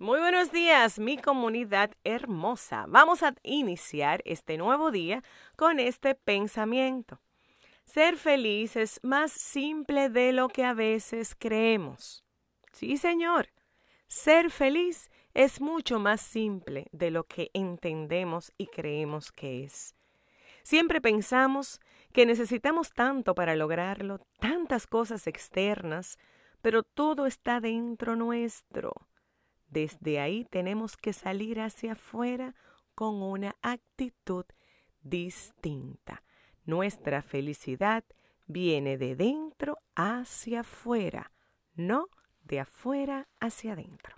Muy buenos días, mi comunidad hermosa. Vamos a iniciar este nuevo día con este pensamiento. Ser feliz es más simple de lo que a veces creemos. Sí, señor. Ser feliz es mucho más simple de lo que entendemos y creemos que es. Siempre pensamos que necesitamos tanto para lograrlo, tantas cosas externas, pero todo está dentro nuestro. Desde ahí tenemos que salir hacia afuera con una actitud distinta. Nuestra felicidad viene de dentro hacia afuera, no de afuera hacia adentro.